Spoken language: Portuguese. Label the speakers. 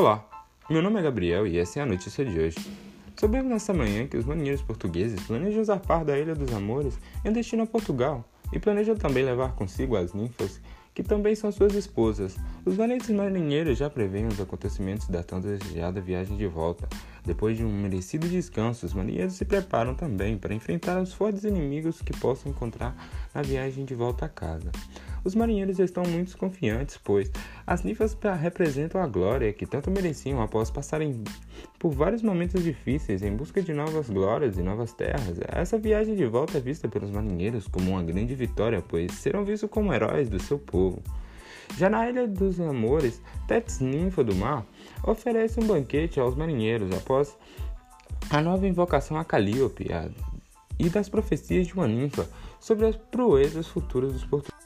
Speaker 1: Olá, meu nome é Gabriel e essa é a notícia de hoje. Soubemos nesta manhã que os marinheiros portugueses planejam zarpar da Ilha dos Amores em destino a Portugal e planejam também levar consigo as ninfas, que também são suas esposas. Os valentes marinheiros já preveem os acontecimentos da tão desejada viagem de volta. Depois de um merecido descanso, os marinheiros se preparam também para enfrentar os fortes inimigos que possam encontrar na viagem de volta a casa. Os marinheiros estão muito confiantes, pois as ninfas representam a glória que tanto mereciam após passarem por vários momentos difíceis em busca de novas glórias e novas terras. Essa viagem de volta é vista pelos marinheiros como uma grande vitória, pois serão vistos como heróis do seu povo. Já na Ilha dos Amores, Tétis Ninfa do Mar oferece um banquete aos marinheiros após a nova invocação a Calíope e das profecias de uma ninfa sobre as proezas futuras dos portugueses.